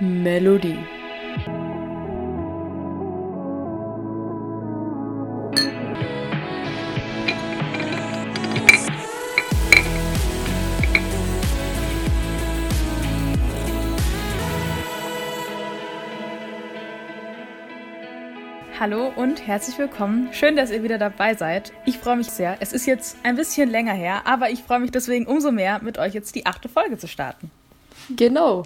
Melodie. Hallo und herzlich willkommen. Schön, dass ihr wieder dabei seid. Ich freue mich sehr. Es ist jetzt ein bisschen länger her, aber ich freue mich deswegen umso mehr, mit euch jetzt die achte Folge zu starten. Genau.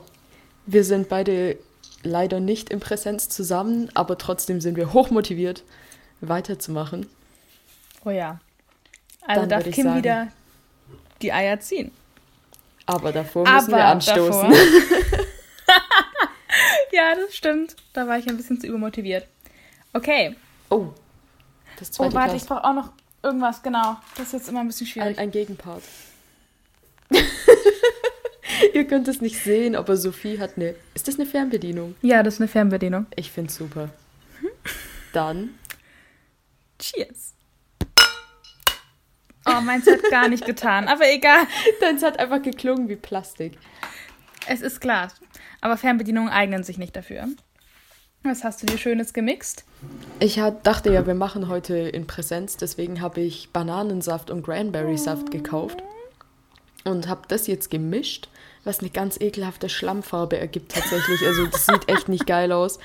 Wir sind beide leider nicht in Präsenz zusammen, aber trotzdem sind wir hochmotiviert, weiterzumachen. Oh ja. Also Dann darf ich Kim sagen- wieder die Eier ziehen. Aber davor müssen wir Aber anstoßen. Ja, das stimmt. Da war ich ein bisschen zu übermotiviert. Okay. Oh, das Oh, zweite warte, ich Glas. brauche auch noch irgendwas, genau. Das ist jetzt immer ein bisschen schwierig. Ein, ein Gegenpart. Ihr könnt es nicht sehen, aber Sophie hat eine. Ist das eine Fernbedienung? ja, das ist eine Fernbedienung. Ich finde super. Dann. Cheers. Oh, meins hat gar nicht getan. Aber egal. Deins hat einfach geklungen wie Plastik. Es ist Glas. Aber Fernbedienungen eignen sich nicht dafür. Was hast du dir Schönes gemixt? Ich hat, dachte ja, wir machen heute in Präsenz, deswegen habe ich Bananensaft und Cranberry-Saft gekauft und habe das jetzt gemischt, was eine ganz ekelhafte Schlammfarbe ergibt tatsächlich. Also das sieht echt nicht geil aus.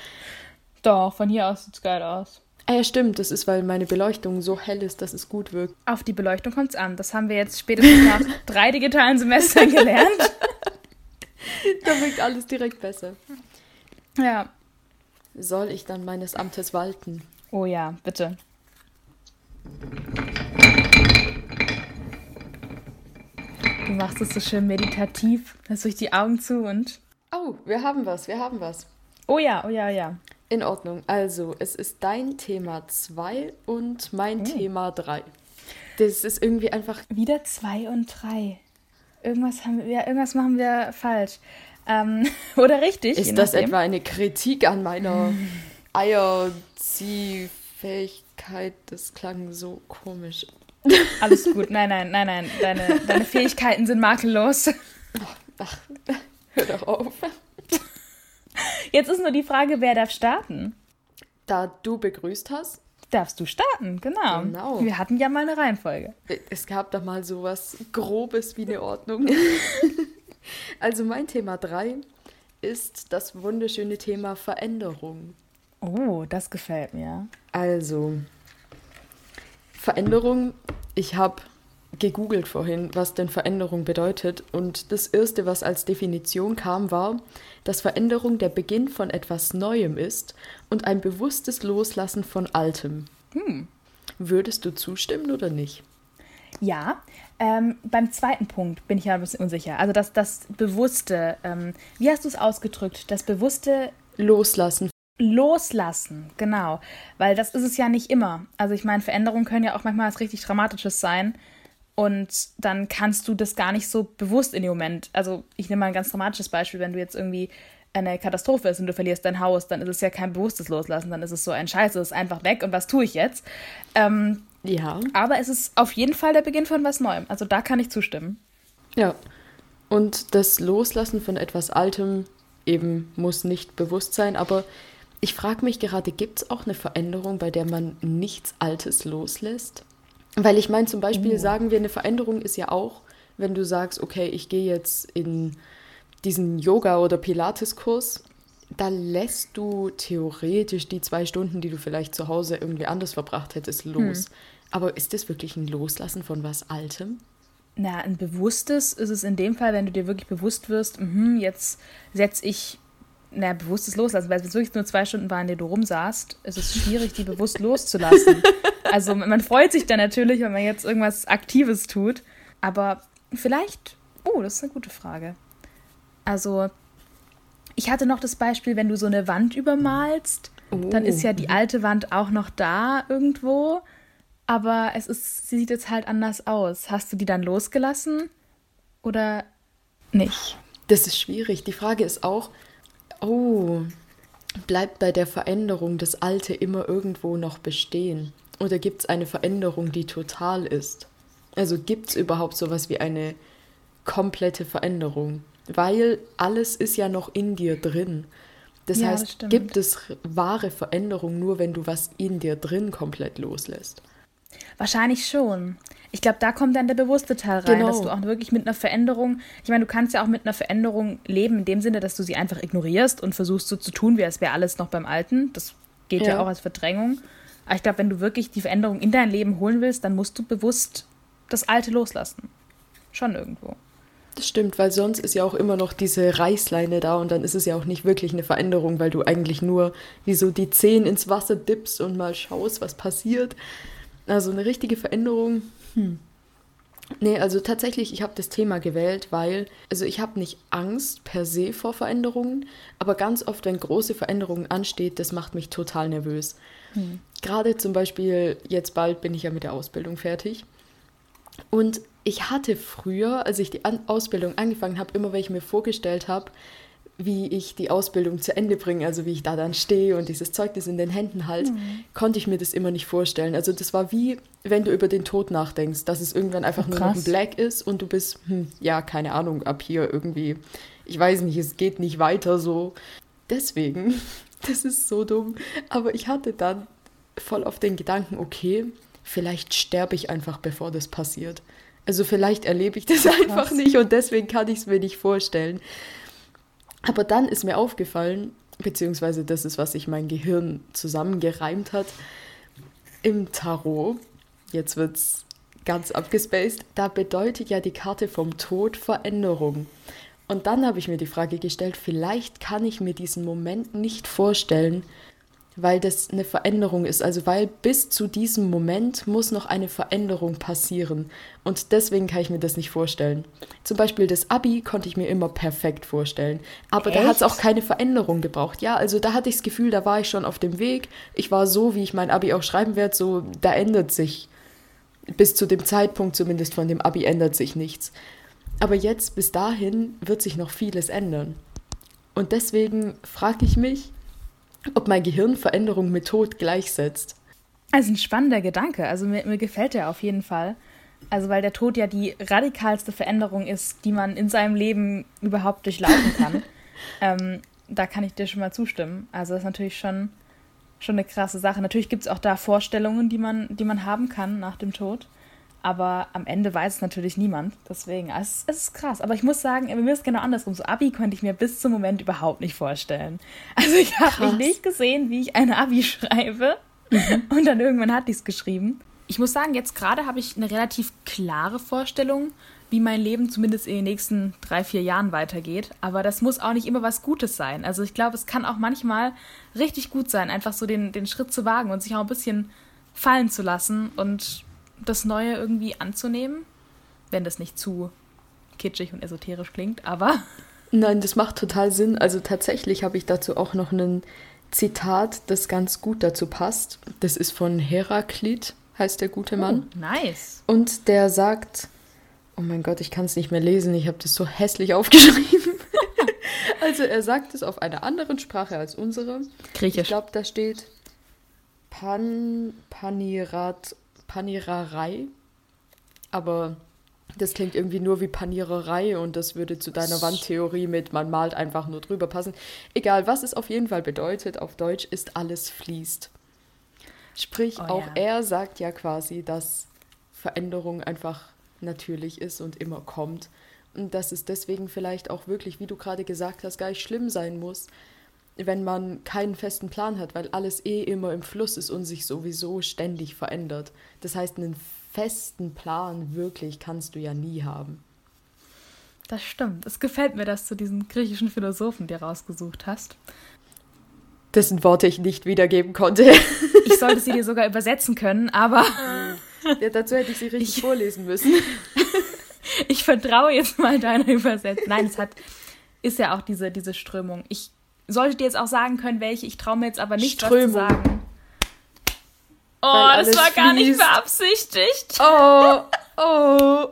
Doch, von hier aus sieht's geil aus. Ah ja, stimmt, das ist, weil meine Beleuchtung so hell ist, dass es gut wirkt. Auf die Beleuchtung kommt's an. Das haben wir jetzt spätestens nach drei digitalen Semestern gelernt. Da wirkt alles direkt besser. Ja. Soll ich dann meines Amtes walten? Oh ja, bitte. Du machst es so schön meditativ. Lass durch die Augen zu und. Oh, wir haben was, wir haben was. Oh ja, oh ja, oh ja. In Ordnung. Also, es ist dein Thema 2 und mein Oh. Thema 3. Das ist irgendwie einfach Wieder zwei und drei. Irgendwas haben wir, irgendwas machen wir falsch. Ähm, oder richtig. Ist das etwa eine Kritik an meiner Eierziehfähigkeit? Das klang so komisch. Alles gut. Nein, nein, nein, nein. Deine, deine Fähigkeiten sind makellos. Ach, hör doch auf. Jetzt ist nur die Frage, wer darf starten? Da du begrüßt hast, Darfst du starten, genau. Genau. Wir hatten ja mal eine Reihenfolge. es gab da mal so was Grobes wie eine Ordnung. Also mein Thema 3 ist das wunderschöne Thema Veränderung. Oh, das gefällt mir. Also, Veränderung, ich habe gegoogelt vorhin, was denn Veränderung bedeutet. Und das Erste, was als Definition kam, war, dass Veränderung der Beginn von etwas Neuem ist und ein bewusstes Loslassen von Altem. Würdest du zustimmen oder nicht? Ja, ähm, beim zweiten Punkt bin ich ja ein bisschen unsicher. Also das, das bewusste, ähm, wie hast du es ausgedrückt? Das bewusste Loslassen. Loslassen, genau. Weil das ist es ja nicht immer. Also ich meine, Veränderungen können ja auch manchmal was richtig Dramatisches sein. Und dann kannst du das gar nicht so bewusst in dem Moment. Also ich nehme mal ein ganz dramatisches Beispiel, wenn du jetzt irgendwie eine Katastrophe ist und du verlierst dein Haus, dann ist es ja kein bewusstes Loslassen, dann ist es so ein Scheiße, es ist einfach weg und was tue ich jetzt? Ähm, Ja. aber es ist auf jeden Fall der Beginn von was Neuem. Also da kann ich zustimmen. Ja. Und das Loslassen von etwas Altem eben muss nicht bewusst sein, aber ich frage mich gerade, gibt es auch eine Veränderung, bei der man nichts Altes loslässt? Weil ich meine, zum Beispiel sagen wir, eine Veränderung ist ja auch, wenn du sagst, okay, ich gehe jetzt in diesen Yoga- oder Pilates-Kurs, da lässt du theoretisch die zwei Stunden, die du vielleicht zu Hause irgendwie anders verbracht hättest, los. Aber ist das wirklich ein Loslassen von was Altem? Na, ein bewusstes ist es in dem Fall, wenn du dir wirklich bewusst wirst, mhm, jetzt setze ich, na, bewusstes Loslassen, weil wenn es wirklich nur zwei Stunden waren, in denen du rumsaßt, ist es schwierig, die bewusst loszulassen. Also man freut sich dann natürlich, wenn man jetzt irgendwas Aktives tut, aber vielleicht, oh, das ist eine gute Frage. Also, ich hatte noch das Beispiel, wenn du so eine Wand übermalst, dann ist ja die alte Wand auch noch da irgendwo, aber es ist, sie sieht jetzt halt anders aus. Hast du die dann losgelassen oder nicht? Das ist schwierig. Die Frage ist auch, oh, bleibt bei der Veränderung das Alte immer irgendwo noch bestehen? Oder gibt es eine Veränderung, die total ist? Also gibt es überhaupt sowas wie eine komplette Veränderung? weil alles ist ja noch in dir drin. Das Ja, das heißt, stimmt. gibt es wahre Veränderung nur, wenn du was in dir drin komplett loslässt. Wahrscheinlich schon. Ich glaube, da kommt dann der bewusste Teil rein, Genau. dass du auch wirklich mit einer Veränderung, ich meine, du kannst ja auch mit einer Veränderung leben, in dem Sinne, dass du sie einfach ignorierst und versuchst so zu tun, wie als wäre alles noch beim Alten. Das geht ja, Ja. auch als Verdrängung. Aber ich glaube, wenn du wirklich die Veränderung in dein Leben holen willst, dann musst du bewusst das Alte loslassen. Schon irgendwo. Das stimmt, weil sonst ist ja auch immer noch diese Reißleine da und dann ist es ja auch nicht wirklich eine Veränderung, weil du eigentlich nur wie so die Zehen ins Wasser dippst und mal schaust, was passiert. Also eine richtige Veränderung. Hm. Nee, also tatsächlich, ich habe das Thema gewählt, weil, also ich habe nicht Angst per se vor Veränderungen, aber ganz oft, wenn große Veränderungen ansteht, das macht mich total nervös. Gerade zum Beispiel, jetzt bald bin ich ja mit der Ausbildung fertig. Und ich hatte früher, als ich die An Ausbildung angefangen habe, immer wenn ich mir vorgestellt habe, wie ich die Ausbildung zu Ende bringe, also wie ich da dann stehe und dieses Zeugnis in den Händen halte, konnte ich mir das immer nicht vorstellen. Also das war wie, wenn du über den Tod nachdenkst, dass es irgendwann einfach Oh, nur noch ein. Black ist und du bist, hm, ja, keine Ahnung, ab hier irgendwie, ich weiß nicht, es geht nicht weiter so. Deswegen, das ist so dumm, aber ich hatte dann voll auf den Gedanken, okay, vielleicht sterbe ich einfach, bevor das passiert. Also vielleicht erlebe ich das einfach Krass. nicht und deswegen kann ich es mir nicht vorstellen. Aber dann ist mir aufgefallen, beziehungsweise das ist, was sich mein Gehirn zusammengereimt hat, im Tarot, jetzt wird es ganz abgespaced, da bedeutet ja die Karte vom Tod Veränderung. Und dann habe ich mir die Frage gestellt, vielleicht kann ich mir diesen Moment nicht vorstellen, weil das eine Veränderung ist. Also weil bis zu diesem Moment muss noch eine Veränderung passieren. Und deswegen kann ich mir das nicht vorstellen. Zum Beispiel das Abi konnte ich mir immer perfekt vorstellen. Aber da hat es Echt? auch keine Veränderung gebraucht. Ja, also da hatte ich das Gefühl, da war ich schon auf dem Weg. Ich war so, wie ich mein Abi auch schreiben werde, so, da ändert sich. Bis zu dem Zeitpunkt zumindest von dem Abi ändert sich nichts. Aber jetzt, bis dahin, wird sich noch vieles ändern. Und deswegen frage ich mich, ob mein Gehirn Veränderung mit Tod gleichsetzt. Also ein spannender Gedanke. Also mir, mir gefällt der auf jeden Fall. Also weil der Tod ja die radikalste Veränderung ist, die man in seinem Leben überhaupt durchlaufen kann. ähm, da kann ich dir schon mal zustimmen. Also das ist natürlich schon, schon eine krasse Sache. Natürlich gibt es auch da Vorstellungen, die man, die man haben kann nach dem Tod. Aber am Ende weiß es natürlich niemand. Deswegen, es, es ist krass. Aber ich muss sagen, bei mir ist es genau andersrum. So Abi konnte ich mir bis zum Moment überhaupt nicht vorstellen. Also ich habe mich nicht gesehen, wie ich eine Abi schreibe. Und dann irgendwann hatte ich es geschrieben. Ich muss sagen, jetzt gerade habe ich eine relativ klare Vorstellung, wie mein Leben zumindest in den nächsten drei, vier Jahren weitergeht. Aber das muss auch nicht immer was Gutes sein. Also ich glaube, es kann auch manchmal richtig gut sein, einfach so den, den Schritt zu wagen und sich auch ein bisschen fallen zu lassen und das Neue irgendwie anzunehmen. Wenn das nicht zu kitschig und esoterisch klingt, aber Nein, das macht total Sinn. Also tatsächlich habe ich dazu auch noch ein Zitat, das ganz gut dazu passt. Das ist von Heraklit, heißt der gute Mann. Oh, nice. Und der sagt, oh mein Gott, ich kann es nicht mehr lesen, ich habe das so hässlich aufgeschrieben. also er sagt es auf einer anderen Sprache als unsere. Ich Griechisch. glaube, da steht Pan, Panirat, Paniererei. Aber das klingt irgendwie nur wie Paniererei und das würde zu deiner Wandtheorie mit man malt einfach nur drüber passen. Egal, was es auf jeden Fall bedeutet, auf Deutsch ist alles fließt. Sprich, Oh auch ja. er sagt ja quasi, dass Veränderung einfach natürlich ist und immer kommt. Und dass es deswegen vielleicht auch wirklich, wie du gerade gesagt hast, gar nicht schlimm sein muss, wenn man keinen festen Plan hat, weil alles eh immer im Fluss ist und sich sowieso ständig verändert. Das heißt, einen festen Plan wirklich kannst du ja nie haben. Das stimmt. Es gefällt mir, dass du diesen griechischen Philosophen dir rausgesucht hast. Dessen Worte ich nicht wiedergeben konnte. Ich sollte sie dir sogar übersetzen können, aber ja, dazu hätte ich sie richtig Ich- vorlesen müssen. ich vertraue jetzt mal deiner Übersetzung. Nein, es hat, ist ja auch diese, diese Strömung. Ich sollte dir jetzt auch sagen können, welche. Ich traue mir jetzt aber nicht, was Strömung. zu sagen. Oh, das war gar nicht fließt. beabsichtigt. Oh, oh.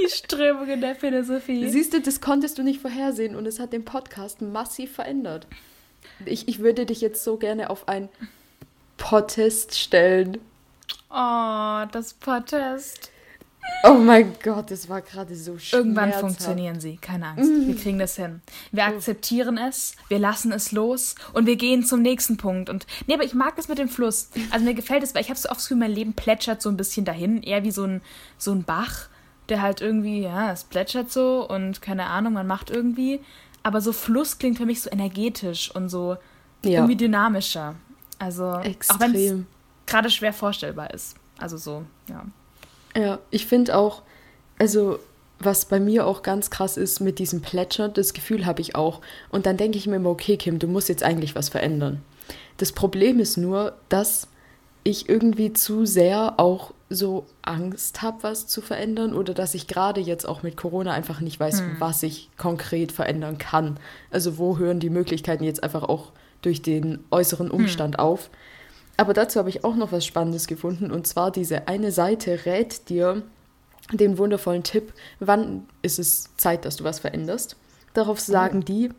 Die Strömung in der Philosophie. Siehst du, das konntest du nicht vorhersehen und es hat den Podcast massiv verändert. Ich, ich würde dich jetzt so gerne auf ein Protest stellen. Oh, das Protest. Oh mein Gott, das war gerade so schön. Irgendwann funktionieren sie, keine Angst. Mm. Wir kriegen das hin. Wir akzeptieren es, wir lassen es los und wir gehen zum nächsten Punkt. Und nee, aber ich mag das mit dem Fluss. Also mir gefällt es, weil ich habe so oft Gefühl, mein Leben plätschert so ein bisschen dahin, eher wie so ein, so ein Bach, der halt irgendwie, ja, es plätschert so und keine Ahnung, man macht irgendwie. Aber so Fluss klingt für mich so energetisch und so ja. irgendwie dynamischer. Also Extrem. auch wenn es gerade schwer vorstellbar ist. Also so, ja. Ja, ich finde auch, also was bei mir auch ganz krass ist mit diesem Plätschern, das Gefühl habe ich auch. Und dann denke ich mir immer, okay, Kim, du musst jetzt eigentlich was verändern. Das Problem ist nur, dass ich irgendwie zu sehr auch so Angst habe, was zu verändern oder dass ich gerade jetzt auch mit Corona einfach nicht weiß, hm. was ich konkret verändern kann. Also wo hören die Möglichkeiten jetzt einfach auch durch den äußeren hm. Umstand hm. auf. Aber dazu habe ich auch noch was Spannendes gefunden. Und zwar diese eine Seite rät dir den wundervollen Tipp, wann ist es Zeit, dass du was veränderst. Darauf oh. sagen oh. die,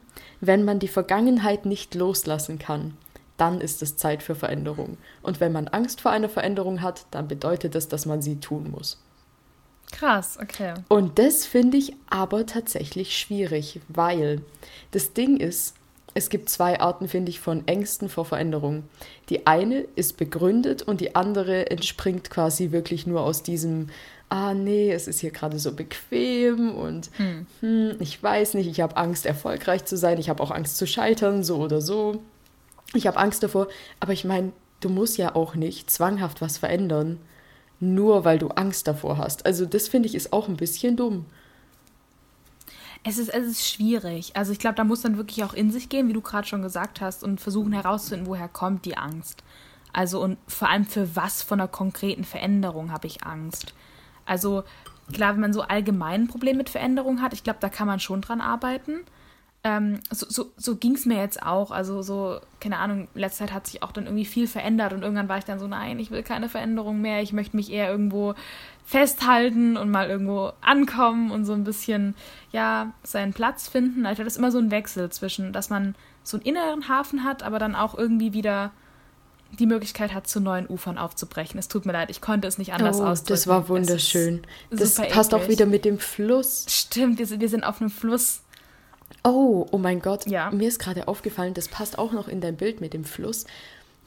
wenn man die Vergangenheit nicht loslassen kann, dann ist es Zeit für Veränderung. Und wenn man Angst vor einer Veränderung hat, dann bedeutet das, dass man sie tun muss. Krass, okay. Und das finde ich aber tatsächlich schwierig, weil das Ding ist, es gibt zwei Arten, finde ich, von Ängsten vor Veränderung. Die eine ist begründet und die andere entspringt quasi wirklich nur aus diesem, ah nee, es ist hier gerade so bequem und hm. Hm, ich weiß nicht, ich habe Angst, erfolgreich zu sein, ich habe auch Angst zu scheitern, so oder so. Ich habe Angst davor, aber ich meine, du musst ja auch nicht zwanghaft was verändern, nur weil du Angst davor hast. Also das finde ich ist auch ein bisschen dumm. Es ist, es ist schwierig. Also ich glaube, da muss man wirklich auch in sich gehen, wie du gerade schon gesagt hast, und versuchen herauszufinden, woher kommt die Angst. Also und vor allem für was von einer konkreten Veränderung habe ich Angst. Also klar, wenn man so allgemein ein Problem mit Veränderung hat, ich glaube, da kann man schon dran arbeiten ähm, so, so, so ging es mir jetzt auch. Also so, keine Ahnung, letzte Zeit hat sich auch dann irgendwie viel verändert und irgendwann war ich dann so, nein, ich will keine Veränderung mehr, ich möchte mich eher irgendwo festhalten und mal irgendwo ankommen und so ein bisschen, ja, seinen Platz finden. Also das ist immer so ein Wechsel zwischen, dass man so einen inneren Hafen hat, aber dann auch irgendwie wieder die Möglichkeit hat, zu neuen Ufern aufzubrechen. Es tut mir leid, ich konnte es nicht anders oh, ausdrücken. Das war wunderschön. Das passt eklig. auch wieder mit dem Fluss. Stimmt, wir sind, wir sind auf einem Fluss Oh, oh mein Gott. Ja. Mir ist gerade aufgefallen, das passt auch noch in dein Bild mit dem Fluss.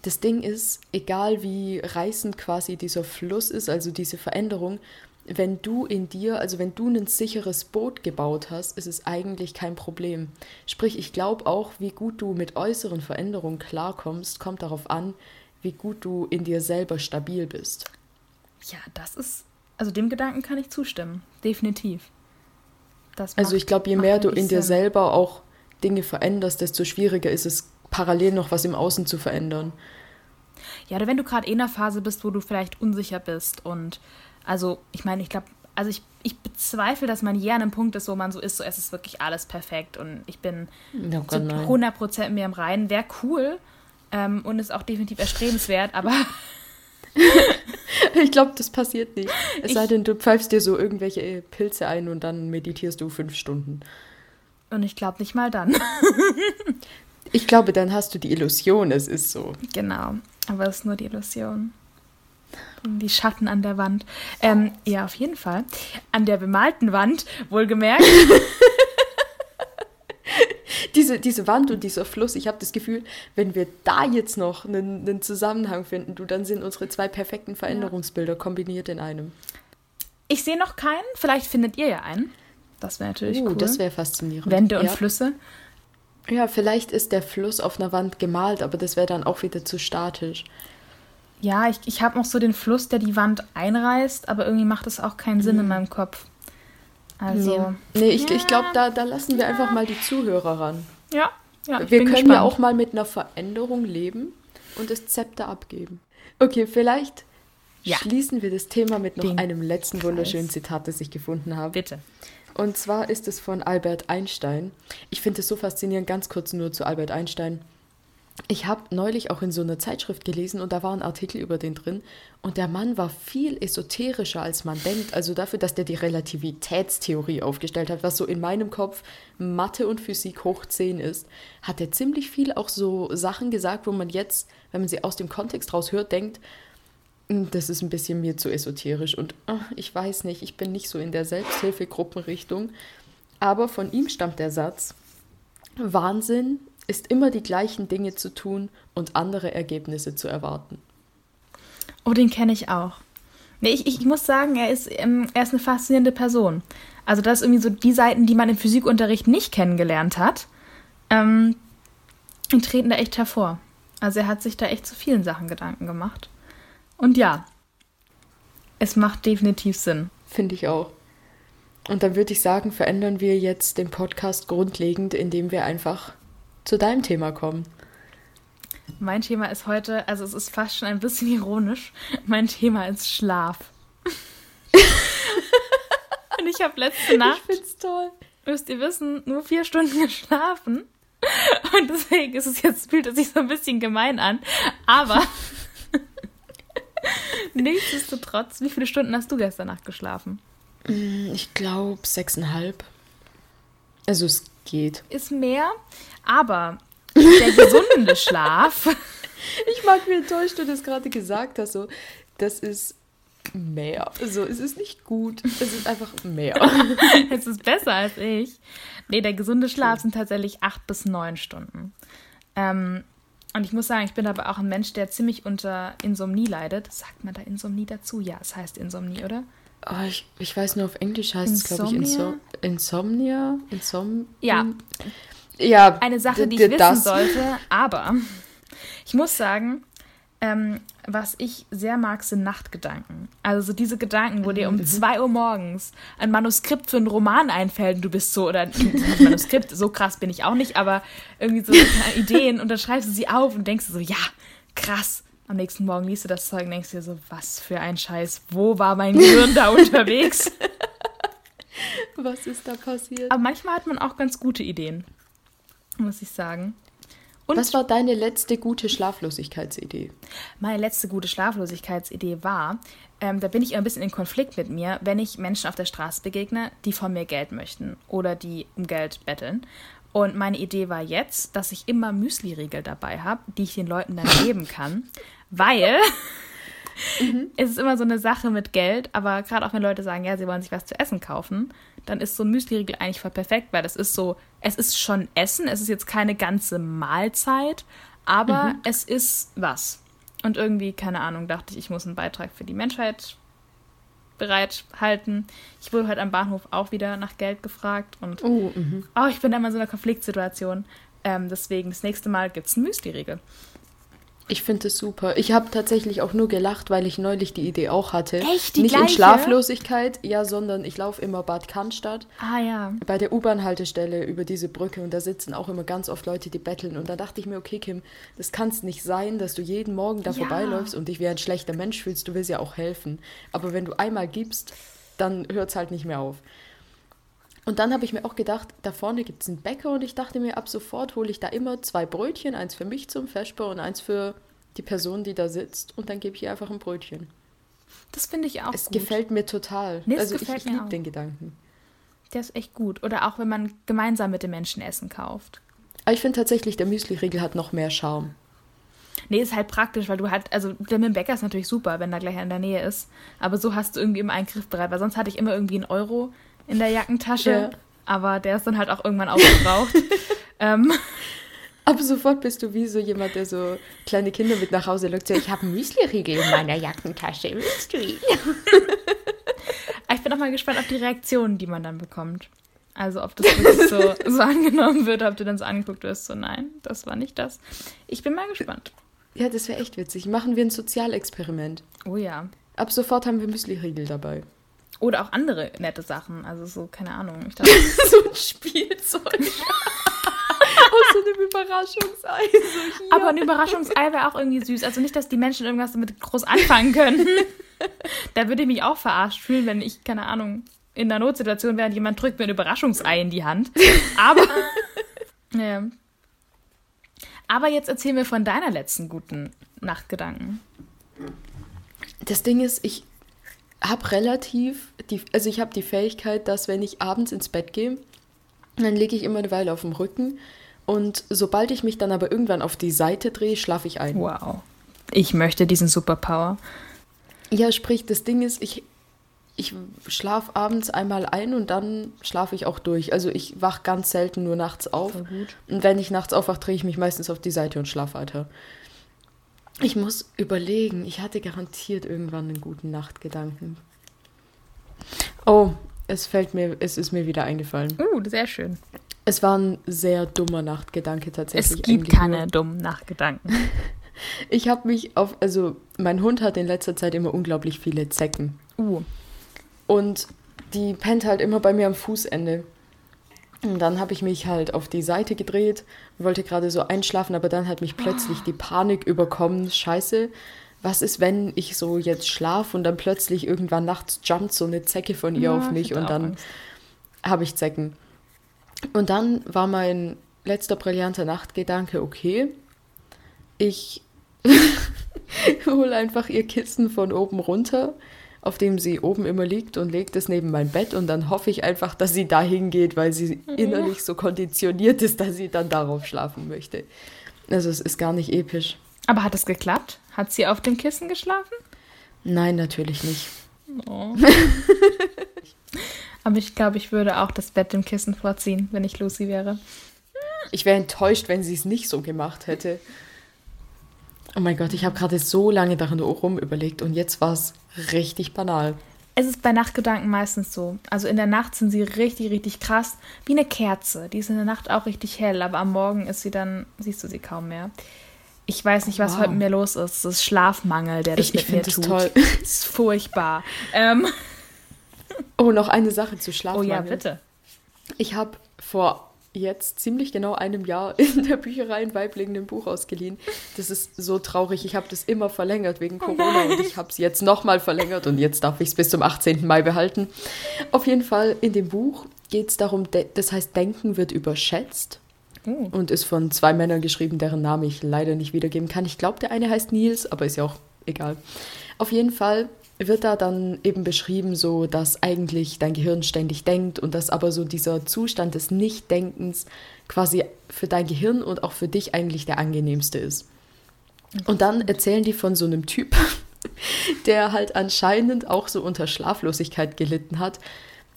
Das Ding ist, egal wie reißend quasi dieser Fluss ist, also diese Veränderung, wenn du in dir, also wenn du ein sicheres Boot gebaut hast, ist es eigentlich kein Problem. Sprich, ich glaube auch, wie gut du mit äußeren Veränderungen klarkommst, kommt darauf an, wie gut du in dir selber stabil bist. Ja, das ist, also dem Gedanken kann ich zustimmen, definitiv. Macht, also ich glaube, je mehr du in dir selber auch Dinge veränderst, desto schwieriger ist es, parallel noch was im Außen zu verändern. Ja, oder wenn du gerade in einer Phase bist, wo du vielleicht unsicher bist und also ich meine, ich glaube, also ich, ich bezweifle, dass man je an einem Punkt ist, wo man so ist, so es ist wirklich alles perfekt und ich bin Gott, zu 100% mit mir im Reinen. Wäre cool ähm, und ist auch definitiv erstrebenswert, aber ich glaube, das passiert nicht. Es ich, sei denn, du pfeifst dir so irgendwelche Pilze ein und dann meditierst du fünf Stunden. Und ich glaube nicht mal dann. ich glaube, dann hast du die Illusion, es ist so. Genau, aber es ist nur die Illusion. Die Schatten an der Wand. Ähm, ja, auf jeden Fall. An der bemalten Wand, wohlgemerkt. diese, diese Wand und dieser Fluss, ich habe das Gefühl, wenn wir da jetzt noch einen, einen, Zusammenhang finden, du, dann sind unsere zwei perfekten Veränderungsbilder ja. kombiniert in einem. Ich sehe noch keinen, vielleicht findet ihr ja einen. Das wäre natürlich uh, cool. Das wäre faszinierend. Wände und ja. Flüsse. Ja, vielleicht ist der Fluss auf einer Wand gemalt, aber das wäre dann auch wieder zu statisch. Ja, ich, ich habe noch so den Fluss, der die Wand einreißt, aber irgendwie macht das auch keinen Sinn mhm. in meinem Kopf. Also. Nee, nee ich, ja. ich glaube, da, da lassen wir einfach mal die Zuhörer ran. Ja, ja. wir können gespannt. ja auch mal mit einer Veränderung leben und das Zepter abgeben. Okay, vielleicht ja. schließen wir das Thema mit noch Den einem letzten Kreis. wunderschönen Zitat, das ich gefunden habe. Bitte. Und zwar ist es von Albert Einstein. Ich finde es so faszinierend, ganz kurz nur zu Albert Einstein. Ich habe neulich auch in so einer Zeitschrift gelesen und da war ein Artikel über den drin und der Mann war viel esoterischer als man denkt. Also dafür, dass der die Relativitätstheorie aufgestellt hat, was so in meinem Kopf Mathe und Physik hoch 10 ist, hat er ziemlich viel auch so Sachen gesagt, wo man jetzt, wenn man sie aus dem Kontext raus hört, denkt, Das ist ein bisschen mir zu esoterisch und oh, ich weiß nicht, ich bin nicht so in der Selbsthilfegruppenrichtung. Aber von ihm stammt der Satz, Wahnsinn ist immer die gleichen Dinge zu tun und andere Ergebnisse zu erwarten. Oh, den kenne ich auch. Nee, ich, ich, muss sagen, er ist, ähm, er ist eine faszinierende Person. Also das ist irgendwie so die Seiten, die man im Physikunterricht nicht kennengelernt hat, ähm, treten da echt hervor. Also er hat sich da echt zu vielen Sachen Gedanken gemacht. Und ja, es macht definitiv Sinn. Finde ich auch. Und dann würde ich sagen, verändern wir jetzt den Podcast grundlegend, indem wir einfach zu deinem Thema kommen. Mein Thema ist heute, also es ist fast schon ein bisschen ironisch, mein Thema ist Schlaf. Und ich habe letzte Nacht, ich find's toll. müsst ihr wissen, nur vier Stunden geschlafen. Und deswegen ist es jetzt, fühlt es sich so ein bisschen gemein an. Aber nichtsdestotrotz, wie viele Stunden hast du gestern Nacht geschlafen? Mm, ich glaube sechseinhalb. Also es geht. Ist mehr, aber der gesunde Schlaf. Ich mag, wie enttäuscht du das gerade gesagt hast. So, das ist mehr. Also es ist nicht gut, es ist einfach mehr. es ist besser als ich. Nee, der gesunde Schlaf sind tatsächlich acht bis neun Stunden. Ähm, und ich muss sagen, ich bin aber auch ein Mensch, der ziemlich unter Insomnie leidet. Sagt man da Insomnie dazu? Ja, es heißt Insomnie, oder? Oh, ich, ich weiß nur, auf Englisch heißt es, glaube ich, Inso Insomnia. Insom ja. ja. Eine Sache, die ich wissen das. sollte, aber ich muss sagen, ähm, was ich sehr mag, sind Nachtgedanken. Also so diese Gedanken, wo dir um 2 mhm. Uhr morgens ein Manuskript für einen Roman einfällt und du bist so, oder ein Manuskript, so krass bin ich auch nicht, aber irgendwie so Ideen und dann schreibst du sie auf und denkst so, ja, krass. Am nächsten Morgen liest du das Zeug und denkst dir so, was für ein Scheiß, wo war mein Gehirn da unterwegs? Was ist da passiert? Aber manchmal hat man auch ganz gute Ideen, muss ich sagen. Und Was war deine letzte gute Schlaflosigkeitsidee? Meine letzte gute Schlaflosigkeitsidee war, ähm, da bin ich ein bisschen in Konflikt mit mir, wenn ich Menschen auf der Straße begegne, die von mir Geld möchten oder die um Geld betteln. Und meine Idee war jetzt, dass ich immer Müsli-Riegel dabei habe, die ich den Leuten dann geben kann, weil mhm. es ist immer so eine Sache mit Geld, aber gerade auch wenn Leute sagen, ja, sie wollen sich was zu essen kaufen, dann ist so ein Müsli-Riegel eigentlich voll perfekt, weil das ist so, es ist schon Essen, es ist jetzt keine ganze Mahlzeit, aber mhm. es ist was. Und irgendwie, keine Ahnung, dachte ich, ich muss einen Beitrag für die Menschheit bereithalten. Ich wurde heute am Bahnhof auch wieder nach Geld gefragt und oh, oh ich bin da immer in so einer Konfliktsituation. Ähm, deswegen, das nächste Mal gibt es einen Müsli-Riegel. Ich finde es super. Ich habe tatsächlich auch nur gelacht, weil ich neulich die Idee auch hatte. Echt? Die Nicht gleiche? in Schlaflosigkeit, ja, sondern ich laufe immer Bad Cannstatt. Ah ja. Bei der U-Bahn-Haltestelle über diese Brücke und da sitzen auch immer ganz oft Leute, die betteln. Und da dachte ich mir, okay, Kim, das kann es nicht sein, dass du jeden Morgen da ja. vorbeiläufst und dich wie ein schlechter Mensch fühlst. Du willst ja auch helfen. Aber wenn du einmal gibst, dann hört es halt nicht mehr auf. Und dann habe ich mir auch gedacht, da vorne gibt es einen Bäcker und ich dachte mir, ab sofort hole ich da immer zwei Brötchen, eins für mich zum Vesper und eins für die Person, die da sitzt und dann gebe ich ihr einfach ein Brötchen. Das finde ich auch Es gut. gefällt mir total. Nee, also ich, ich liebe den Gedanken. Der ist echt gut. Oder auch wenn man gemeinsam mit den Menschen Essen kauft. Aber ich finde tatsächlich, der Müsli-Riegel hat noch mehr Charme. Nee, ist halt praktisch, weil du halt, also der mit dem Bäcker ist natürlich super, wenn da gleich in der Nähe ist. Aber so hast du irgendwie immer einen Griff bereit, weil sonst hatte ich immer irgendwie einen Euro in der Jackentasche. Ja. Aber der ist dann halt auch irgendwann aufgebraucht. ähm, Ab sofort bist du wie so jemand, der so kleine Kinder mit nach Hause lockt. So, ich habe einen Müsli-Riegel in meiner Jackentasche. Willst du ihn? ich bin auch mal gespannt auf die Reaktionen, die man dann bekommt. Also ob das wirklich so, so angenommen wird, ob du dann so angeguckt wirst, so nein, das war nicht das. Ich bin mal gespannt. Ja, das wäre echt witzig. Machen wir ein Sozialexperiment. Oh ja. Ab sofort haben wir Müsli-Riegel dabei. Oder auch andere nette Sachen. Also so, keine Ahnung. Ich dachte, so ein Spielzeug. Aus so einem Überraschungsei. So Aber ein Überraschungsei wäre auch irgendwie süß. Also nicht, dass die Menschen irgendwas damit groß anfangen können. da würde ich mich auch verarscht fühlen, wenn ich, keine Ahnung, in einer Notsituation wäre und jemand drückt mir ein Überraschungsei in die Hand. Aber. ja. Aber jetzt erzähl mir von deiner letzten guten Nachtgedanken. Das Ding ist, ich habe relativ, die, also ich habe die Fähigkeit, dass wenn ich abends ins Bett gehe, dann lege ich immer eine Weile auf dem Rücken und sobald ich mich dann aber irgendwann auf die Seite drehe, schlafe ich ein. Wow. Ich möchte diesen Superpower. Ja, sprich, das Ding ist, ich, ich schlafe abends einmal ein und dann schlafe ich auch durch. Also ich wach ganz selten nur nachts auf. Und wenn ich nachts aufwache, drehe ich mich meistens auf die Seite und schlafe weiter. Ich muss überlegen, ich hatte garantiert irgendwann einen guten Nachtgedanken. Oh, es fällt mir, es ist mir wieder eingefallen. Uh, sehr schön. Es war ein sehr dummer Nachtgedanke tatsächlich. Es gibt keine nur. dummen Nachtgedanken. Ich habe mich auf, also mein Hund hat in letzter Zeit immer unglaublich viele Zecken. Uh. Und die pennt halt immer bei mir am Fußende. Und dann habe ich mich halt auf die Seite gedreht, wollte gerade so einschlafen, aber dann hat mich plötzlich die Panik überkommen. Scheiße, was ist, wenn ich so jetzt schlafe und dann plötzlich irgendwann nachts jumpt so eine Zecke von ihr ja, auf mich und dann habe ich Zecken. Und dann war mein letzter brillanter Nachtgedanke, okay, ich hole einfach ihr Kissen von oben runter, auf dem sie oben immer liegt und legt es neben mein Bett und dann hoffe ich einfach, dass sie dahin geht, weil sie mhm. innerlich so konditioniert ist, dass sie dann darauf schlafen möchte. Also es ist gar nicht episch. Aber hat es geklappt? Hat sie auf dem Kissen geschlafen? Nein, natürlich nicht. Oh. Aber ich glaube, ich würde auch das Bett dem Kissen vorziehen, wenn ich Lucy wäre. Ich wäre enttäuscht, wenn sie es nicht so gemacht hätte. Oh mein Gott, ich habe gerade so lange daran rum überlegt und jetzt war es richtig banal. Es ist bei Nachtgedanken meistens so. Also in der Nacht sind sie richtig, richtig krass. Wie eine Kerze. Die ist in der Nacht auch richtig hell, aber am Morgen ist sie dann, siehst du sie kaum mehr. Ich weiß nicht, was wow. heute mit mir los ist. Es ist Schlafmangel, der das ich, mit ich mir tut. Toll. Das ist furchtbar. Ähm. Oh, noch eine Sache zu Schlafmangel. Oh ja, bitte. Ich habe vor jetzt ziemlich genau einem Jahr in der Bücherei ein Weiblingen ein Buch ausgeliehen. Das ist so traurig. Ich habe das immer verlängert wegen oh Corona oh und ich habe es jetzt nochmal verlängert und jetzt darf ich es bis zum 18. Mai behalten. Auf jeden Fall in dem Buch geht es darum, das heißt, Denken wird überschätzt. Oh. Und ist von zwei Männern geschrieben, deren Name ich leider nicht wiedergeben kann. Ich glaube, der eine heißt Nils, aber ist ja auch egal. Auf jeden Fall wird da dann eben beschrieben, so dass eigentlich dein Gehirn ständig denkt und dass aber so dieser Zustand des Nichtdenkens quasi für dein Gehirn und auch für dich eigentlich der angenehmste ist. Und dann erzählen die von so einem Typ, der halt anscheinend auch so unter Schlaflosigkeit gelitten hat.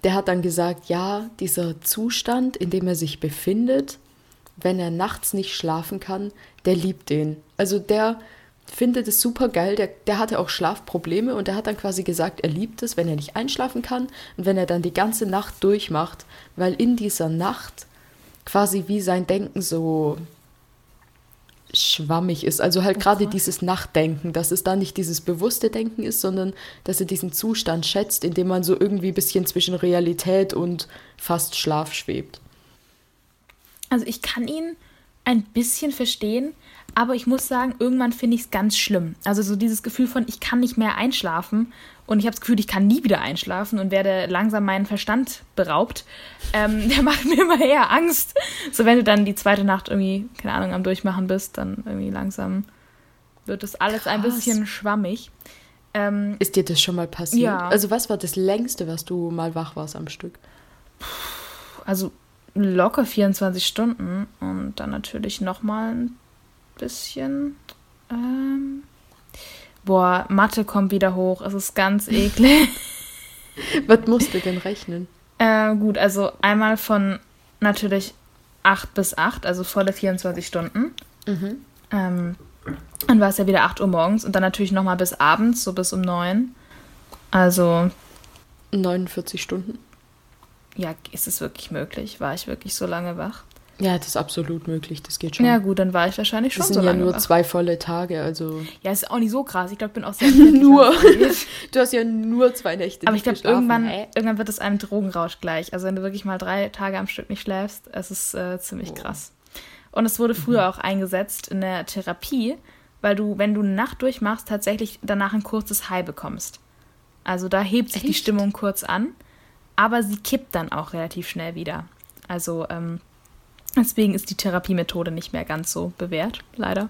Der hat dann gesagt, ja, dieser Zustand, in dem er sich befindet, wenn er nachts nicht schlafen kann, der liebt den. Also der findet es super geil. Der, der hatte auch Schlafprobleme und der hat dann quasi gesagt, er liebt es, wenn er nicht einschlafen kann und wenn er dann die ganze Nacht durchmacht, weil in dieser Nacht quasi wie sein Denken so schwammig ist. Also halt gerade dieses Nachtdenken, dass es da nicht dieses bewusste Denken ist, sondern dass er diesen Zustand schätzt, in dem man so irgendwie ein bisschen zwischen Realität und fast Schlaf schwebt. Also ich kann ihn ein bisschen verstehen, aber ich muss sagen, irgendwann finde ich es ganz schlimm. Also so dieses Gefühl von, ich kann nicht mehr einschlafen und ich habe das Gefühl, ich kann nie wieder einschlafen und werde langsam meinen Verstand beraubt. Ähm, der macht mir immer eher Angst. So wenn du dann die zweite Nacht irgendwie, keine Ahnung, am Durchmachen bist, dann irgendwie langsam wird das alles Krass. ein bisschen schwammig. Ähm, Ist dir das schon mal passiert? Ja. Also was war das längste, was du mal wach warst am Stück? Also locker 24 Stunden und dann natürlich nochmal ein bisschen. Ähm, boah, Mathe kommt wieder hoch. Es ist ganz eklig. Was musst du denn rechnen? Äh, gut, also einmal von natürlich 8 bis 8, also volle 24 Stunden. Mhm. Ähm, dann war es ja wieder 8 Uhr morgens und dann natürlich nochmal bis abends, so bis um 9. Also. 49 Stunden. Ja, ist es wirklich möglich? War ich wirklich so lange wach? Ja, das ist absolut möglich, das geht schon. Ja, gut, dann war ich wahrscheinlich schon das sind so ja nur wach. zwei volle Tage, also. Ja, ist auch nicht so krass. Ich glaube, ich bin auch sehr. nur. du hast ja nur zwei Nächte. Aber ich glaube, irgendwann, irgendwann wird es einem Drogenrausch gleich. Also, wenn du wirklich mal drei Tage am Stück nicht schläfst, es ist äh, ziemlich oh. krass. Und es wurde früher mhm. auch eingesetzt in der Therapie, weil du, wenn du eine Nacht durchmachst, tatsächlich danach ein kurzes High bekommst. Also, da hebt sich Echt? die Stimmung kurz an, aber sie kippt dann auch relativ schnell wieder. Also, ähm, Deswegen ist die Therapiemethode nicht mehr ganz so bewährt, leider.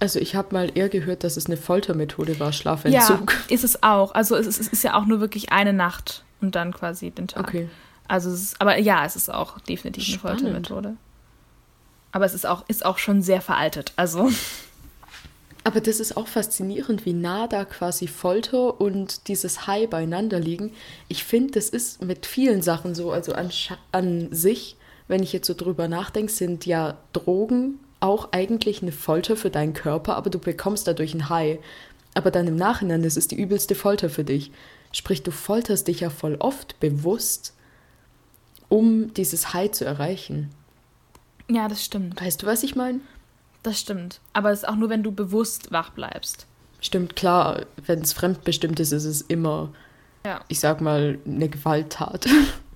Also ich habe mal eher gehört, dass es eine Foltermethode war, Schlafentzug. Ja, ist es auch. Also es ist, es ist ja auch nur wirklich eine Nacht und dann quasi den Tag. Okay. Also ist, aber ja, es ist auch definitiv Spannend. eine Foltermethode. Aber es ist auch, ist auch schon sehr veraltet. Also. Aber das ist auch faszinierend, wie nah da quasi Folter und dieses High beieinander liegen. Ich finde, das ist mit vielen Sachen so. Also an, an sich, wenn ich jetzt so drüber nachdenke, sind ja Drogen auch eigentlich eine Folter für deinen Körper, aber du bekommst dadurch ein High. Aber dann im Nachhinein, das ist die übelste Folter für dich. Sprich, du folterst dich ja voll oft bewusst, um dieses High zu erreichen. Ja, das stimmt. Weißt du, was ich meine? Das stimmt. Aber es ist auch nur, wenn du bewusst wach bleibst. Stimmt, klar, wenn es fremdbestimmt ist, ist es immer, ja. ich sag mal, eine Gewalttat.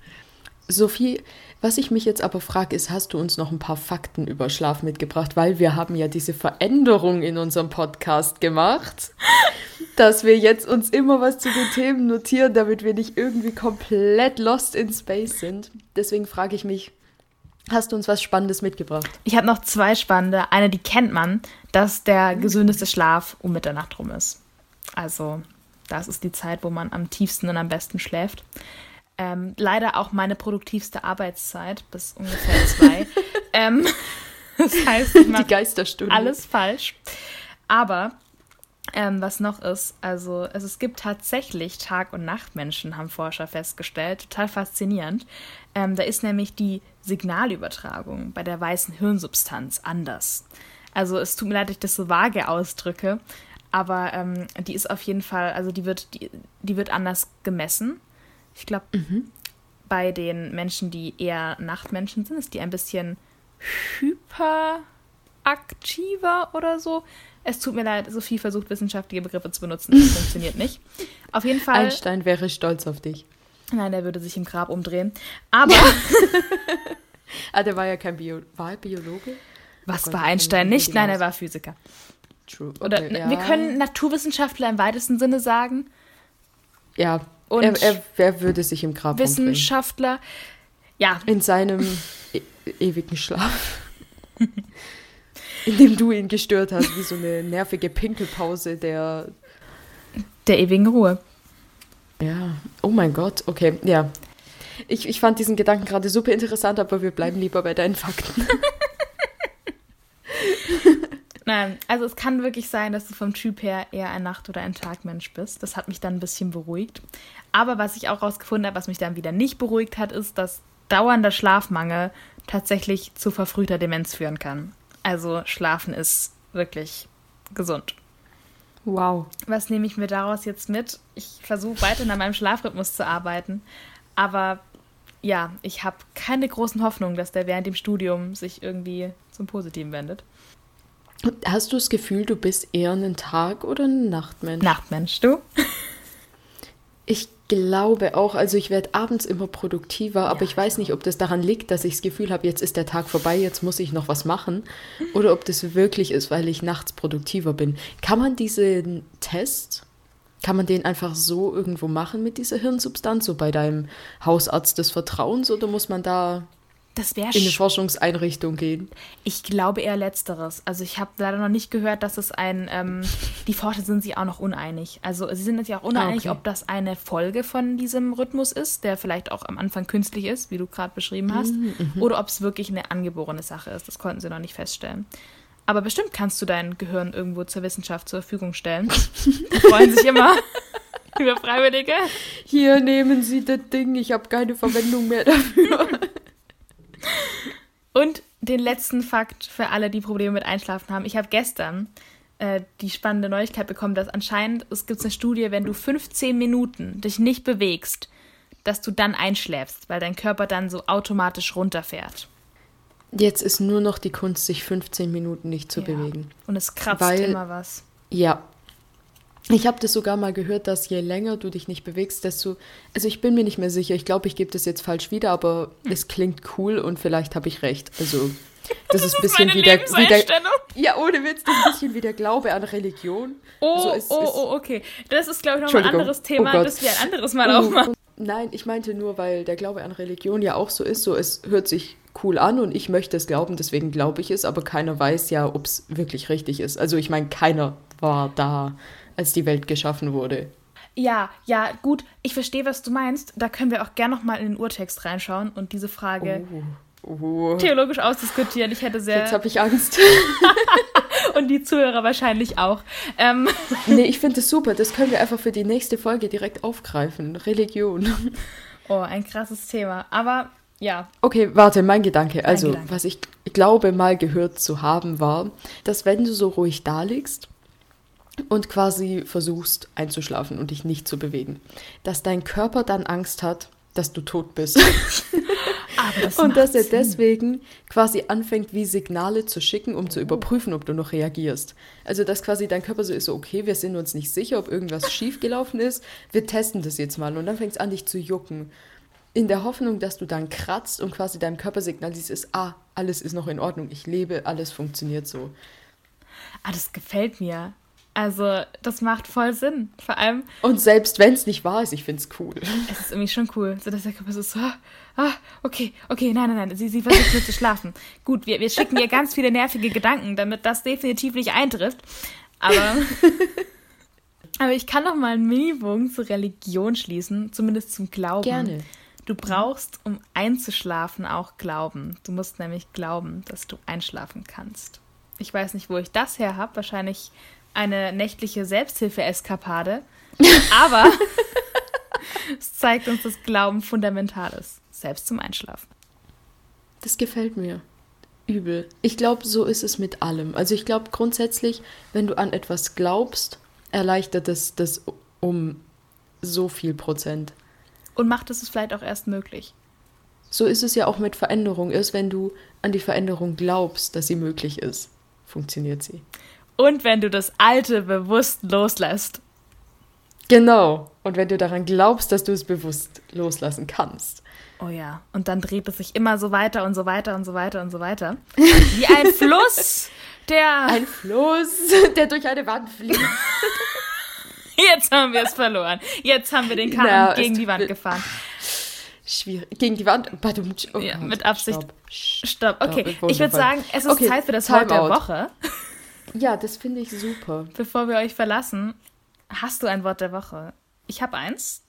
Sophie, was ich mich jetzt aber frage, ist, hast du uns noch ein paar Fakten über Schlaf mitgebracht? Weil wir haben ja diese Veränderung in unserem Podcast gemacht, dass wir jetzt uns immer was zu den Themen notieren, damit wir nicht irgendwie komplett lost in space sind. Deswegen frage ich mich, hast du uns was Spannendes mitgebracht? Ich habe noch zwei spannende. Eine, die kennt man, dass der gesündeste Schlaf um Mitternacht rum ist. Also, das ist die Zeit, wo man am tiefsten und am besten schläft. Ähm, leider auch meine produktivste Arbeitszeit bis ungefähr zwei. ähm, das heißt, ich die Geisterstunde. alles falsch. Aber ähm, was noch ist, also, also es gibt tatsächlich Tag- und Nachtmenschen, haben Forscher festgestellt. Total faszinierend. Ähm, da ist nämlich die Signalübertragung bei der weißen Hirnsubstanz anders. Also es tut mir leid, dass ich das so vage ausdrücke, aber ähm, die ist auf jeden Fall, also die wird, die, die wird anders gemessen. Ich glaube, mhm. bei den Menschen, die eher Nachtmenschen sind, ist die ein bisschen hyperaktiver oder so. Es tut mir leid, Sophie versucht, wissenschaftliche Begriffe zu benutzen. Das funktioniert nicht. Auf jeden Fall. Einstein wäre stolz auf dich. Nein, der würde sich im Grab umdrehen. Aber. ah, der war ja kein Bio war er Biologe. Was oh war Einstein nicht? Nein, er war Physiker. True. Okay, Oder ja. wir können Naturwissenschaftler im weitesten Sinne sagen. Ja, und er, er, er, würde sich im Grab Wissenschaftler, umbringen. ja. In seinem e ewigen Schlaf. in dem du ihn gestört hast, wie so eine nervige Pinkelpause der... Der ewigen Ruhe. Ja, oh mein Gott, okay, ja. Ich, ich fand diesen Gedanken gerade super interessant, aber wir bleiben lieber bei deinen Fakten. Nein, also es kann wirklich sein, dass du vom Typ her eher ein Nacht- oder ein Tagmensch bist. Das hat mich dann ein bisschen beruhigt. Aber was ich auch rausgefunden habe, was mich dann wieder nicht beruhigt hat, ist, dass dauernder Schlafmangel tatsächlich zu verfrühter Demenz führen kann. Also Schlafen ist wirklich gesund. Wow. Was nehme ich mir daraus jetzt mit? Ich versuche weiter an meinem Schlafrhythmus zu arbeiten. Aber ja, ich habe keine großen Hoffnungen, dass der während dem Studium sich irgendwie zum Positiven wendet. Hast du das Gefühl, du bist eher ein Tag- oder ein Nachtmensch? Nachtmensch, du? Ich glaube auch, also ich werde abends immer produktiver, ja, aber ich weiß nicht, ob das daran liegt, dass ich das Gefühl habe, jetzt ist der Tag vorbei, jetzt muss ich noch was machen, oder ob das wirklich ist, weil ich nachts produktiver bin. Kann man diesen Test, kann man den einfach so irgendwo machen mit dieser Hirnsubstanz, so bei deinem Hausarzt des Vertrauens, oder muss man da das wäre in eine Forschungseinrichtung gehen. Ich glaube eher letzteres. Also ich habe leider noch nicht gehört, dass es ein. Ähm, die Forscher sind sich auch noch uneinig. Also sie sind sich auch uneinig, ah, okay. ob das eine Folge von diesem Rhythmus ist, der vielleicht auch am Anfang künstlich ist, wie du gerade beschrieben hast, mhm, mhm. oder ob es wirklich eine angeborene Sache ist. Das konnten sie noch nicht feststellen. Aber bestimmt kannst du dein Gehirn irgendwo zur Wissenschaft zur Verfügung stellen. Die freuen sich immer über Freiwillige. Hier nehmen Sie das Ding, ich habe keine Verwendung mehr dafür. Und den letzten Fakt für alle, die Probleme mit Einschlafen haben. Ich habe gestern äh, die spannende Neuigkeit bekommen, dass anscheinend es gibt eine Studie, wenn du 15 Minuten dich nicht bewegst, dass du dann einschläfst, weil dein Körper dann so automatisch runterfährt. Jetzt ist nur noch die Kunst, sich 15 Minuten nicht zu ja. bewegen. Und es kratzt weil, immer was. Ja, ich habe das sogar mal gehört, dass je länger du dich nicht bewegst, desto. Also ich bin mir nicht mehr sicher. Ich glaube, ich gebe das jetzt falsch wieder, aber hm. es klingt cool und vielleicht habe ich recht. Also das, das ist ein bisschen wie der, wie der. Ja, ohne Witz, das ist ein bisschen wie der Glaube an Religion. Oh, also es, oh, oh, okay. Das ist, glaube ich, noch ein anderes Thema, oh das wir ein anderes Mal oh, aufmachen. Nein, ich meinte nur, weil der Glaube an Religion ja auch so ist, so es hört sich cool an und ich möchte es glauben, deswegen glaube ich es, aber keiner weiß ja, ob es wirklich richtig ist. Also ich meine, keiner war da als die Welt geschaffen wurde. Ja, ja, gut, ich verstehe, was du meinst. Da können wir auch gerne noch mal in den Urtext reinschauen und diese Frage oh. Oh. theologisch ausdiskutieren. Ich hätte sehr. Jetzt habe ich Angst. Und die Zuhörer wahrscheinlich auch. Ähm. Nee, ich finde das super. Das können wir einfach für die nächste Folge direkt aufgreifen. Religion. Oh, ein krasses Thema. Aber ja. Okay, warte, mein Gedanke. Also, Gedanke. was ich glaube, mal gehört zu haben, war, dass wenn du so ruhig da liegst und quasi versuchst einzuschlafen und dich nicht zu bewegen, dass dein Körper dann Angst hat, dass du tot bist. das und dass er Sinn. deswegen quasi anfängt, wie Signale zu schicken, um zu überprüfen, ob du noch reagierst. Also, dass quasi dein Körper so ist, so, okay, wir sind uns nicht sicher, ob irgendwas schiefgelaufen ist, wir testen das jetzt mal. Und dann fängt es an, dich zu jucken. In der Hoffnung, dass du dann kratzt und quasi deinem Körper signalisierst, ah, alles ist noch in Ordnung, ich lebe, alles funktioniert so. Ah, das gefällt mir. Also, das macht voll Sinn. Vor allem. Und selbst wenn es nicht wahr ist, ich finde es cool. Es ist irgendwie schon cool. So, dass der Körper so, ah, ah, okay, okay, nein, nein, nein, sie, sie versucht nur zu schlafen. Gut, wir, wir schicken ihr ganz viele nervige Gedanken, damit das definitiv nicht eintrifft. Aber. aber ich kann noch mal einen Mini-Bogen zur Religion schließen, zumindest zum Glauben. Gerne. Du brauchst, um einzuschlafen, auch Glauben. Du musst nämlich glauben, dass du einschlafen kannst. Ich weiß nicht, wo ich das her habe. Wahrscheinlich eine nächtliche Selbsthilfe-Eskapade. Aber es zeigt uns, dass Glauben fundamental ist, selbst zum Einschlafen. Das gefällt mir. Übel. Ich glaube, so ist es mit allem. Also ich glaube grundsätzlich, wenn du an etwas glaubst, erleichtert es das um so viel Prozent. Und macht es es vielleicht auch erst möglich. So ist es ja auch mit Veränderung. Erst wenn du an die Veränderung glaubst, dass sie möglich ist, funktioniert sie. Und wenn du das Alte bewusst loslässt. Genau. Und wenn du daran glaubst, dass du es bewusst loslassen kannst. Oh ja. Und dann dreht es sich immer so weiter und so weiter und so weiter und so weiter. Wie ein Fluss, der. Ein Fluss, der durch eine Wand fließt. Jetzt haben wir es verloren. Jetzt haben wir den Karren Na, gegen die Wand gefahren. Schwierig. Gegen die Wand. Oh ja, mit Absicht. Stopp. Stopp. Okay, ich würde sagen, es ist okay, Zeit für das Wort der Woche. Ja, das finde ich super. Bevor wir euch verlassen, hast du ein Wort der Woche? Ich habe eins.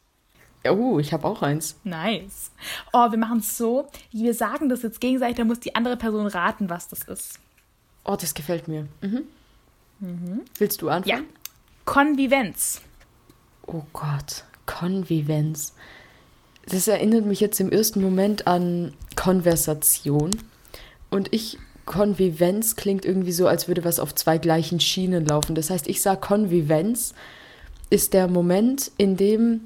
Oh, ich habe auch eins. Nice. Oh, wir machen es so. Wir sagen das jetzt gegenseitig, da muss die andere Person raten, was das ist. Oh, das gefällt mir. Mhm. Mhm. Willst du anfangen? Ja. Konvivenz. Oh Gott, Konvivenz. Das erinnert mich jetzt im ersten Moment an Konversation. Und ich Konvivenz klingt irgendwie so, als würde was auf zwei gleichen Schienen laufen. Das heißt, ich sage, Konvivenz ist der Moment, in dem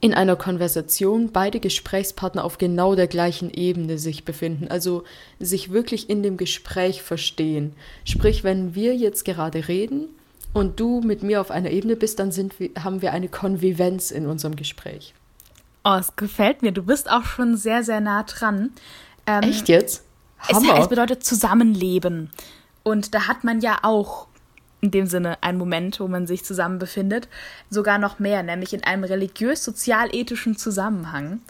in einer Konversation beide Gesprächspartner auf genau der gleichen Ebene sich befinden, also sich wirklich in dem Gespräch verstehen. Sprich, wenn wir jetzt gerade reden und du mit mir auf einer Ebene bist, dann sind wir, haben wir eine Konvivenz in unserem Gespräch. Oh, es gefällt mir. Du bist auch schon sehr, sehr nah dran. Ähm, Echt jetzt? Es, es bedeutet Zusammenleben. Und da hat man ja auch in dem Sinne einen Moment, wo man sich zusammen befindet, sogar noch mehr, nämlich in einem religiös-sozial-ethischen Zusammenhang,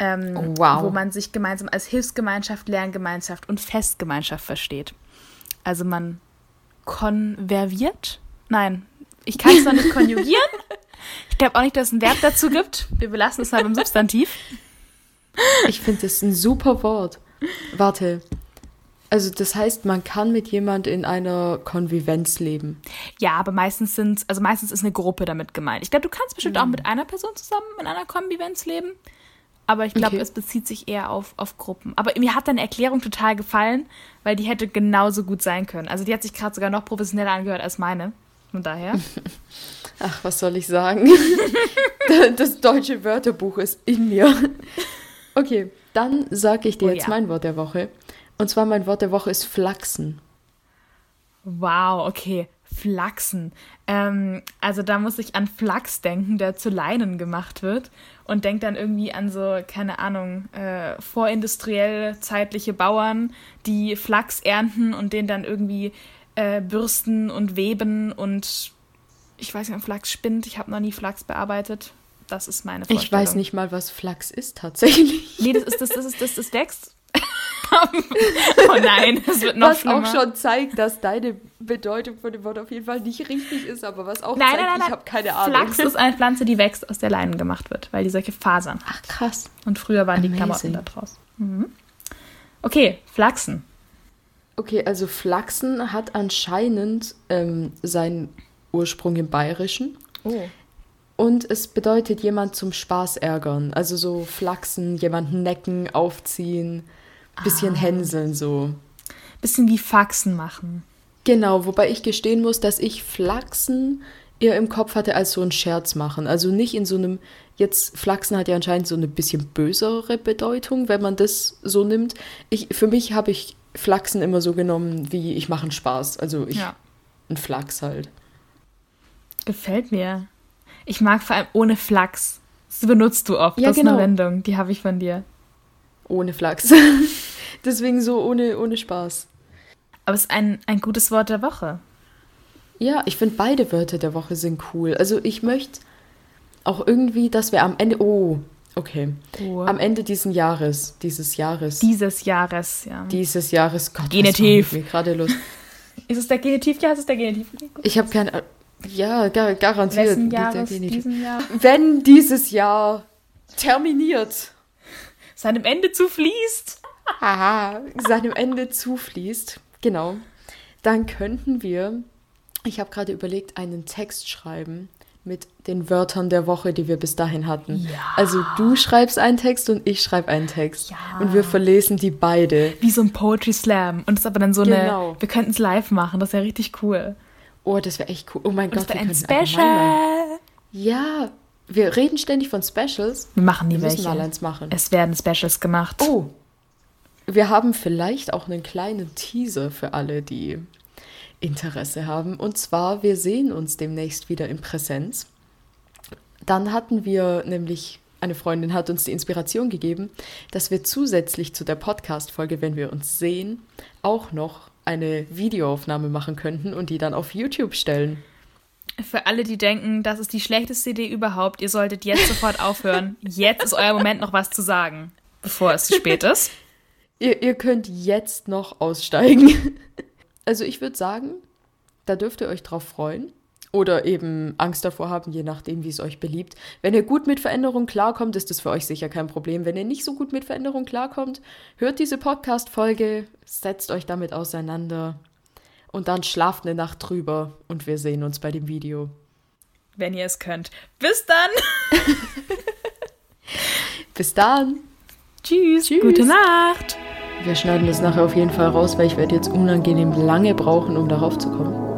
ähm, oh, wow. wo man sich gemeinsam als Hilfsgemeinschaft, Lerngemeinschaft und Festgemeinschaft versteht. Also man konverviert? Nein, ich kann es noch nicht konjugieren. Ich glaube auch nicht, dass es ein Verb dazu gibt. Wir belassen es mal beim Substantiv. Ich finde das ein super Wort. Warte. Also das heißt, man kann mit jemand in einer Konvivenz leben. Ja, aber meistens sind, also meistens ist eine Gruppe damit gemeint. Ich glaube, du kannst bestimmt mhm. auch mit einer Person zusammen in einer Konvivenz leben. Aber ich glaube, okay. es bezieht sich eher auf, auf Gruppen. Aber mir hat deine Erklärung total gefallen, weil die hätte genauso gut sein können. Also die hat sich gerade sogar noch professioneller angehört als meine. Von daher. Ach, was soll ich sagen? das deutsche Wörterbuch ist in mir. Okay. Dann sage ich dir oh, jetzt ja. mein Wort der Woche. Und zwar mein Wort der Woche ist Flachsen. Wow, okay. Flachsen. Ähm, also da muss ich an Flachs denken, der zu Leinen gemacht wird. Und denke dann irgendwie an so, keine Ahnung, äh, vorindustriell zeitliche Bauern, die Flachs ernten und den dann irgendwie äh, bürsten und weben und ich weiß nicht, ob Flachs spinnt. Ich habe noch nie Flachs bearbeitet. Das ist meine Vorstellung. Ich weiß nicht mal, was Flachs ist tatsächlich. Nee, das ist das, das, ist, das, das wächst. oh nein, das wird noch was schlimmer. Was auch schon zeigt, dass deine Bedeutung von dem Wort auf jeden Fall nicht richtig ist, aber was auch nein, zeigt, nein, nein, ich habe keine Ahnung. Flachs ist eine Pflanze, die wächst, aus der Leinen gemacht wird, weil die solche Fasern Ach krass. Und früher waren Amazing. die Klamotten da draus. Mhm. Okay, Flachsen. Okay, also Flachsen hat anscheinend ähm, seinen Ursprung im Bayerischen. Oh. Und es bedeutet jemand zum Spaß ärgern. Also so flachsen, jemanden necken, aufziehen, bisschen Ah. hänseln so. Bisschen wie Faxen machen. Genau, wobei ich gestehen muss, dass ich Flachsen eher im Kopf hatte als so ein Scherz machen. Also nicht in so einem, jetzt Flachsen hat ja anscheinend so eine bisschen bösere Bedeutung, wenn man das so nimmt. Ich, für mich habe ich Flachsen immer so genommen, wie ich mache einen Spaß. Also ich, Ja. ein Flachs halt. Gefällt mir. Ich mag vor allem ohne Flachs. Das benutzt du oft. Ja, das ist genau. eine Wendung, die habe ich von dir. Ohne Flachs. Deswegen so ohne, ohne Spaß. Aber es ist ein, ein gutes Wort der Woche. Ja, ich finde beide Wörter der Woche sind cool. Also ich möchte auch irgendwie, dass wir am Ende, oh, okay, Oh. am Ende diesen Jahres, dieses Jahres, Dieses Jahres, ja. dieses Jahres, Gott, Genitiv. mir gerade los. ist es der Genitiv? Ja, es ist der Genitiv. Ich habe keine, ja, gar, garantiert. Wessen Jahres? Diesen Jahr? Wenn dieses Jahr terminiert, Seinem Ende zufließt. haha, seinem Ende zufließt, genau, dann könnten wir, ich habe gerade überlegt, einen Text schreiben mit den Wörtern der Woche, die wir bis dahin hatten. Ja. Also du schreibst einen Text und ich schreibe einen Text. Ja. Und wir verlesen die beide. Wie so ein Poetry Slam. Und es ist aber dann so Genau. eine. Wir könnten es live machen. Das wäre richtig cool. Oh, das wäre echt cool. Oh mein Und Gott, wir ein Special. Ja, wir reden ständig von Specials. Wir machen Wir nie müssen welche. mal eins machen. Es werden Specials gemacht. Oh, wir haben vielleicht auch einen kleinen Teaser für alle, die Interesse haben. Und zwar, wir sehen uns demnächst wieder in Präsenz. Dann hatten wir nämlich, eine Freundin hat uns die Inspiration gegeben, dass wir zusätzlich zu der Podcast-Folge, wenn wir uns sehen, auch noch eine Videoaufnahme machen könnten und die dann auf YouTube stellen. Für alle, die denken, das ist die schlechteste Idee überhaupt, ihr solltet jetzt sofort aufhören. Jetzt ist euer Moment, noch was zu sagen, bevor es zu spät ist. Ihr, ihr könnt jetzt noch aussteigen. Also ich würde sagen, da dürft ihr euch drauf freuen. Oder eben Angst davor haben, je nachdem, wie es euch beliebt. Wenn ihr gut mit Veränderung klarkommt, ist das für euch sicher kein Problem. Wenn ihr nicht so gut mit Veränderung klarkommt, hört diese Podcast-Folge, setzt euch damit auseinander und dann schlaft eine Nacht drüber und wir sehen uns bei dem Video. Wenn ihr es könnt. Bis dann. Bis dann! Tschüss. Tschüss. Gute Nacht. Wir schneiden das nachher auf jeden Fall raus, weil ich werde jetzt unangenehm lange brauchen, um darauf zu kommen.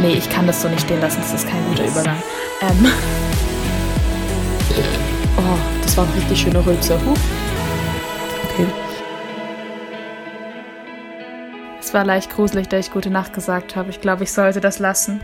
Nee, ich kann das so nicht stehen lassen. Das ist kein guter Übergang. Ähm, Oh, das war ein richtig schöner Rülpser. Huh. Okay. es war leicht gruselig, da ich gute Nacht gesagt habe. Ich glaube, ich sollte das lassen.